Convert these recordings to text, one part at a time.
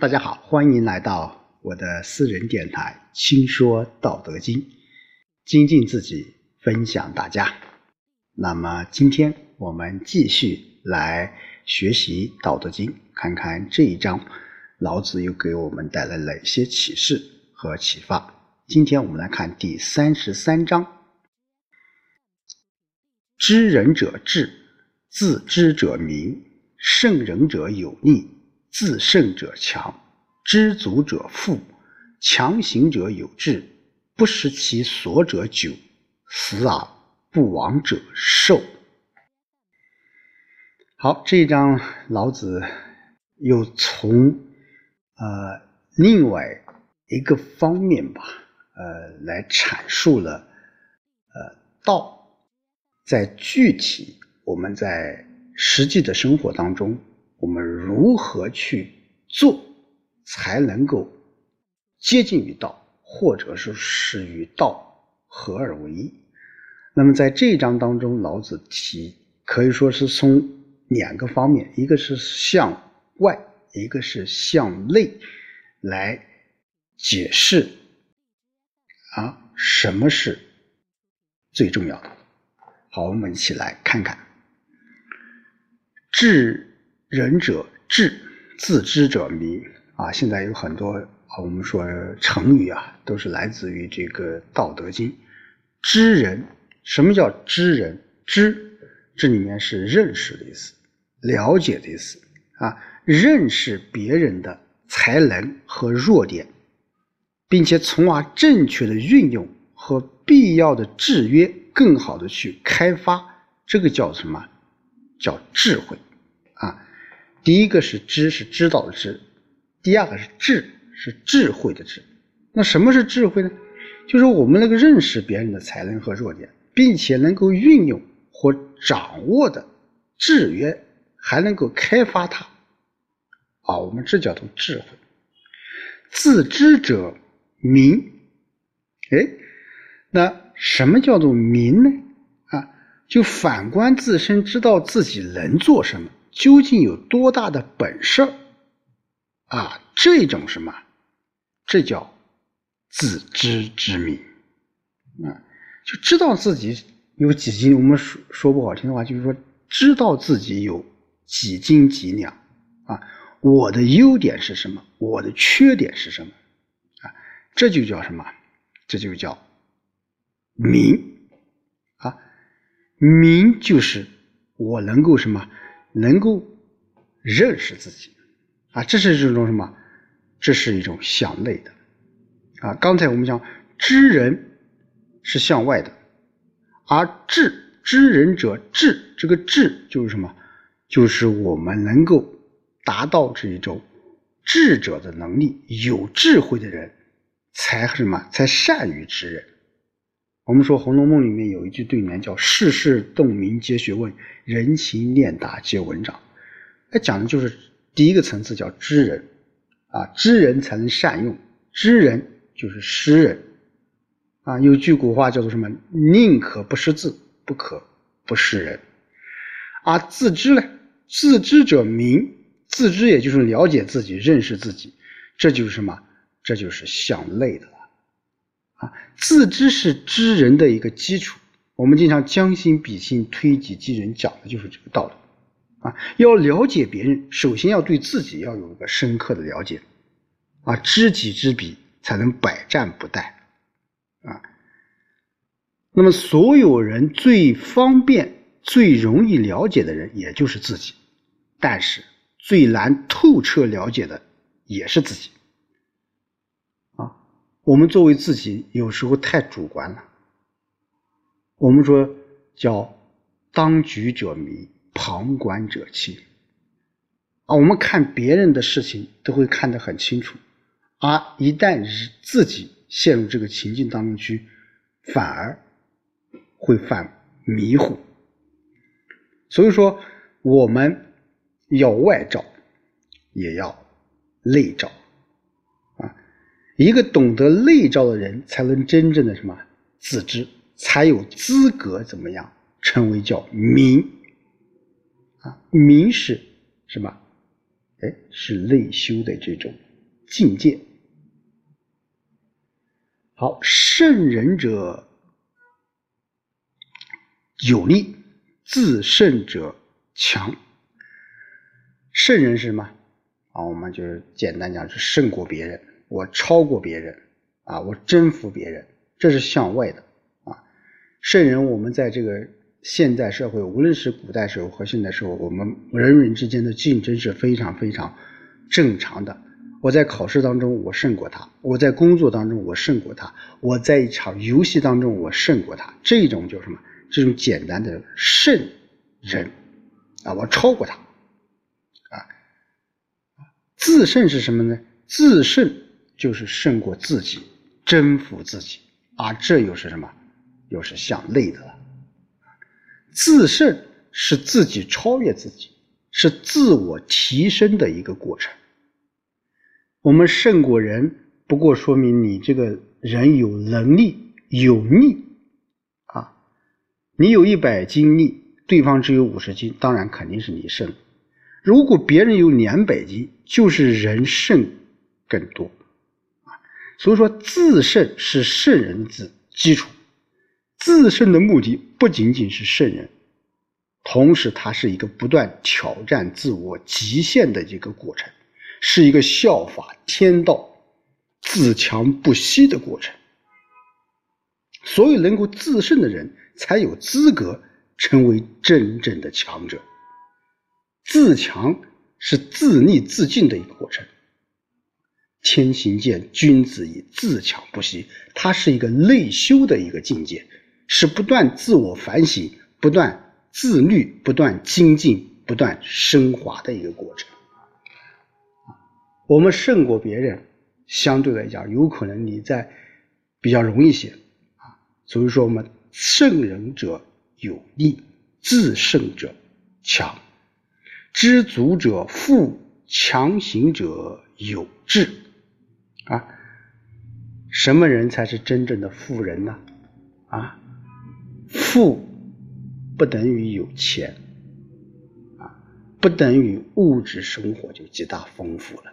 大家好，欢迎来到我的私人电台《轻说道德经》，精进自己，分享大家。那么今天我们继续来学习《道德经》，看看这一章老子又给我们带来哪些启示和启发。今天我们来看第三十三章：知人者智，自知者明，胜人者有力。自胜者强，知足者富，强行者有志，不食其所者久，死而不亡者寿。好，这一章老子又从呃另外一个方面吧，呃来阐述了呃道在具体我们在实际的生活当中。我们如何去做，才能够接近于道，或者是使与道合而为一？那么在这一章当中，老子提可以说是从两个方面，一个是向外，一个是向内来解释啊，什么是最重要的？好，我们一起来看看，智。仁者智，自知者明啊！现在有很多啊，我们说成语啊，都是来自于这个《道德经》。知人，什么叫知人？知，这里面是认识的意思，了解的意思啊，认识别人的才能和弱点，并且从而正确的运用和必要的制约，更好的去开发，这个叫什么？叫智慧啊！第一个是知，是知道的知；第二个是智，是智慧的智。那什么是智慧呢？就是我们能够认识别人的才能和弱点，并且能够运用或掌握的制约，还能够开发它。啊，我们这叫做智慧。自知者明。哎，那什么叫做明呢？啊，就反观自身，知道自己能做什么。究竟有多大的本事啊？这种什么？这叫自知之明啊！就知道自己有几斤。我们说说不好听的话，就是说知道自己有几斤几两啊。我的优点是什么？我的缺点是什么？啊，这就叫什么？这就叫明啊！明就是我能够什么？能够认识自己啊，这是一种什么？这是一种向内的啊。刚才我们讲知人是向外的，而智知人者智，这个智就是什么？就是我们能够达到这一种智者的能力，有智慧的人才什么？才善于知人。我们说《红楼梦》里面有一句对联，叫“世事洞明皆学问，人情练达皆文章”。它讲的就是第一个层次叫知人，啊，知人才能善用，知人就是识人，啊，有句古话叫做什么？“宁可不识字，不可不识人。”而自知呢？自知者明，自知也就是了解自己、认识自己，这就是什么？这就是向内的。啊，自知是知人的一个基础。我们经常将心比心、推己及人，讲的就是这个道理。啊，要了解别人，首先要对自己要有一个深刻的了解。啊，知己知彼，才能百战不殆。啊，那么所有人最方便、最容易了解的人，也就是自己；但是最难透彻了解的，也是自己。我们作为自己，有时候太主观了。我们说叫当局者迷，旁观者清。啊，我们看别人的事情都会看得很清楚，而一旦自己陷入这个情境当中去，反而会犯迷糊。所以说，我们要外照，也要内照。一个懂得内照的人，才能真正的什么自知，才有资格怎么样成为叫明啊？明是什么？哎，是内修的这种境界。好，圣人者有力，自胜者强。圣人是什么？啊，我们就是简单讲，是胜过别人，我超过别人，啊，我征服别人，这是向外的啊。圣人，我们在这个现代社会，无论是古代时候和现代时候，我们人与人之间的竞争是非常非常正常的。我在考试当中我胜过他，我在工作当中我胜过他，我在一场游戏当中我胜过他，这种叫什么？这种简单的胜人啊，我超过他啊。自胜是什么呢？自胜就是胜过自己，征服自己啊，这又是什么？又是向内的了。自胜是自己超越自己，是自我提升的一个过程。我们胜过人，不过说明你这个人有能力、有力啊。你有一百斤力，对方只有五十斤，当然肯定是你胜。如果别人有两百斤，就是人胜更多。所以说，自胜是圣人之基础。自胜的目的不仅仅是圣人，同时它是一个不断挑战自我极限的一个过程。是一个效法天道、自强不息的过程。所以，能够自胜的人才有资格成为真正的强者。自强是自立自进的一个过程。天行健，君子以自强不息。它是一个内修的一个境界，是不断自我反省、不断自律、不断精进、不断升华的一个过程。我们胜过别人，相对来讲，有可能你在比较容易些啊。所以说，我们胜人者有力，自胜者强，知足者富，强行者有志啊。什么人才是真正的富人呢？啊，富不等于有钱啊，不等于物质生活就极大丰富了。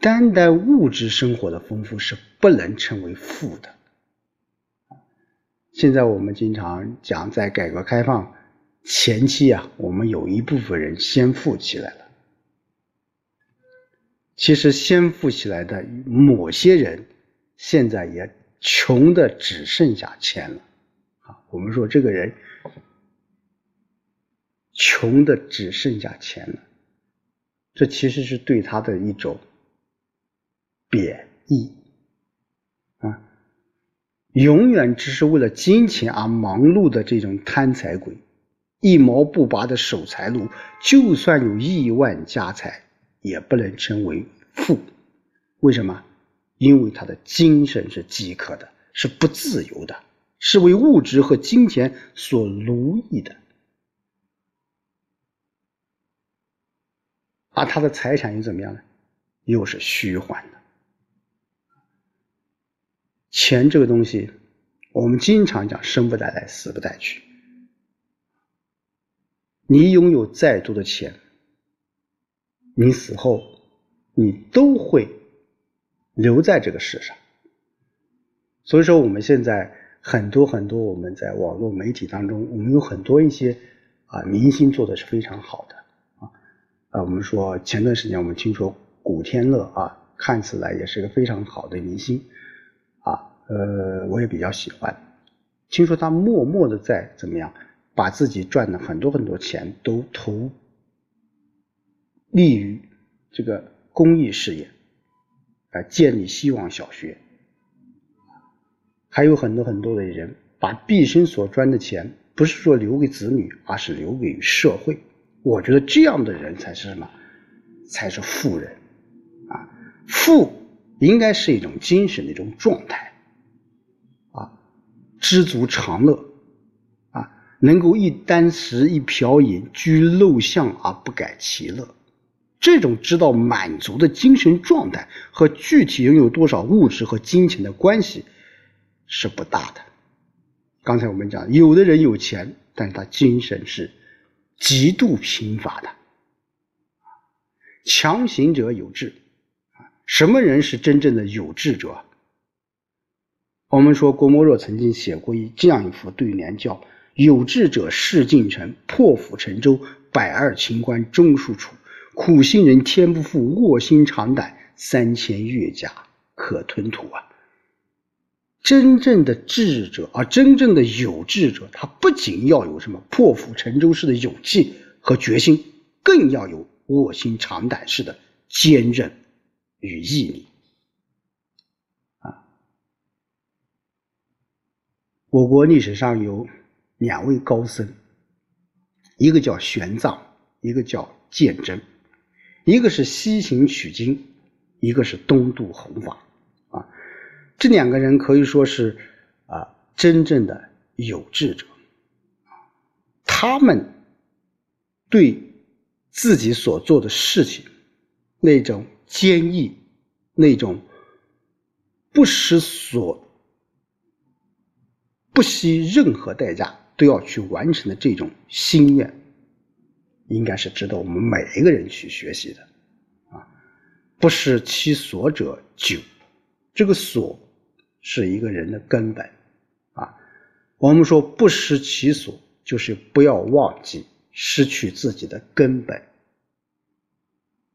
单单物质生活的丰富是不能称为富的。现在我们经常讲，在改革开放前期啊，我们有一部分人先富起来了。其实先富起来的某些人，现在也穷的只剩下钱了。啊，我们说这个人穷的只剩下钱了，这其实是对他的一种。贬义啊，永远只是为了金钱而忙碌的这种贪财鬼，一毛不拔的守财奴，就算有亿万家财，也不能称为富。为什么？因为他的精神是饥渴的，是不自由的，是为物质和金钱所奴役的，而他的财产又怎么样呢？又是虚幻的。钱这个东西，我们经常讲生不带来，死不带去。你拥有再多的钱，你死后你都会留在这个世上。所以说，我们现在很多很多我们在网络媒体当中，我们有很多一些啊明星做的是非常好的啊啊，我们说前段时间我们听说古天乐啊，看起来也是个非常好的明星啊。呃，我也比较喜欢。听说他默默的在怎么样，把自己赚的很多很多钱都投利于这个公益事业，啊，建立希望小学。还有很多很多的人把毕生所赚的钱，不是说留给子女，而是留给社会。我觉得这样的人才是什么？才是富人啊！富应该是一种精神的一种状态啊。知足常乐，啊，能够一箪食一瓢饮，居陋巷而不改其乐，这种知道满足的精神状态和具体拥有多少物质和金钱的关系是不大的。刚才我们讲，有的人有钱，但是他精神是极度贫乏的。强行者有志。什么人是真正的有志者？我们说郭沫若曾经写过一这样一副对联，叫“有志者事竟成，破釜沉舟，百二秦关终属楚。苦心人天不负，卧薪尝胆，三千越甲可吞吐啊！”真正的智者啊，真正的有志者，他不仅要有什么破釜沉舟式的勇气和决心，更要有卧薪尝胆式的坚韧与毅力。啊，我国历史上有两位高僧，一个叫玄奘，一个叫鉴真，一个是西行取经，一个是东渡弘法。啊这两个人可以说是啊，真正的有志者。他们对自己所做的事情那种坚毅、那种不失所、不惜任何代价都要去完成的这种心愿，应该是值得我们每一个人去学习的。啊，不失其所者久，这个所。是一个人的根本，啊，我们说不失其所，就是不要忘记失去自己的根本。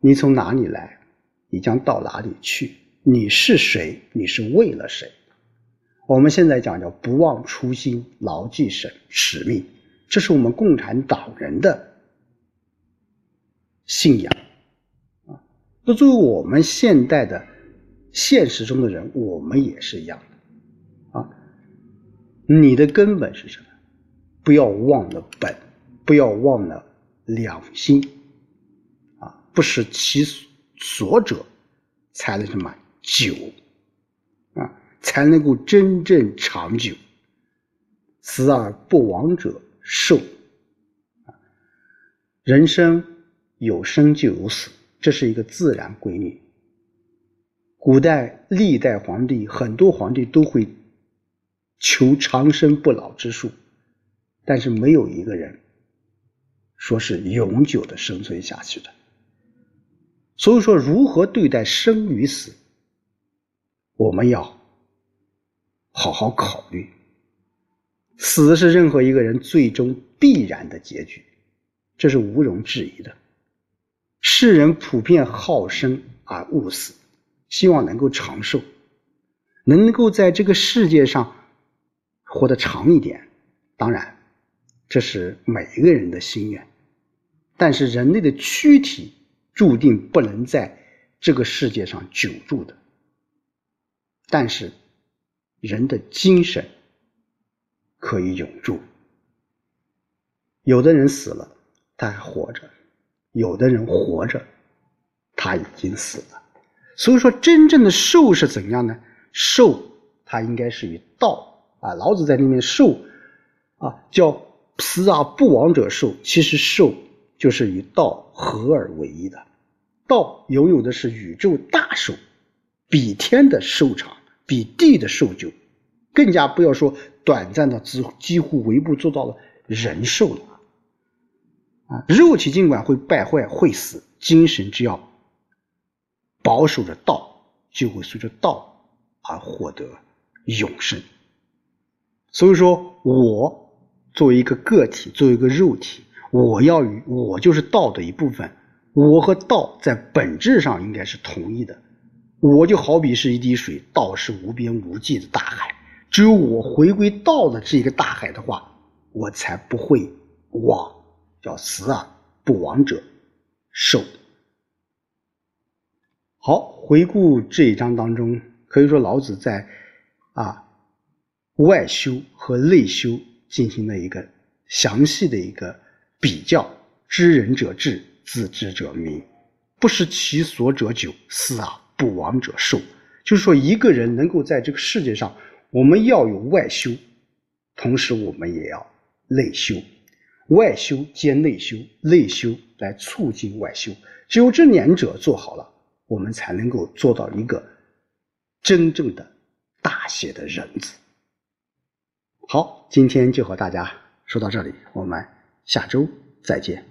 你从哪里来，你将到哪里去？你是谁？你是为了谁？我们现在讲叫不忘初心，牢记使使命，这是我们共产党人的信仰，啊，那作为我们现代的。现实中的人，我们也是一样的啊。你的根本是什么？不要忘了本，不要忘了良心啊！不失其所者，才能什么久啊？才能够真正长久。死而不亡者寿啊！人生有生就有死，这是一个自然规律。古代历代皇帝，很多皇帝都会求长生不老之术，但是没有一个人说是永久的生存下去的。所以说，如何对待生与死，我们要好好考虑。死是任何一个人最终必然的结局，这是毋庸置疑的。世人普遍好生而恶死。希望能够长寿，能够在这个世界上活得长一点。当然，这是每一个人的心愿。但是，人类的躯体注定不能在这个世界上久住的。但是，人的精神可以永驻。有的人死了，他还活着；有的人活着，他已经死了。所以说，真正的寿是怎样呢？寿，它应该是与道啊。老子在里面寿啊，叫死而不亡者寿。其实寿就是与道合而为一的。道拥有的是宇宙大寿，比天的寿长，比地的寿久，更加不要说短暂的，只几乎微不足道的人寿了啊。肉体尽管会败坏会死，精神只要。保守着道，就会随着道而获得永生。所以说，我作为一个个体，作为一个肉体，我要与我就是道的一部分。我和道在本质上应该是统一的。我就好比是一滴水，道是无边无际的大海。只有我回归道的这一个大海的话，我才不会亡。叫死而不亡者寿。好，回顾这一章当中，可以说老子在啊外修和内修进行了一个详细的一个比较。知人者智，自知者明，不失其所者久，死而不亡者寿。就是说，一个人能够在这个世界上，我们要有外修，同时我们也要内修。外修兼内修，内修来促进外修。只有这两者做好了。我们才能够做到一个真正的大写的人字。好，今天就和大家说到这里，我们下周再见。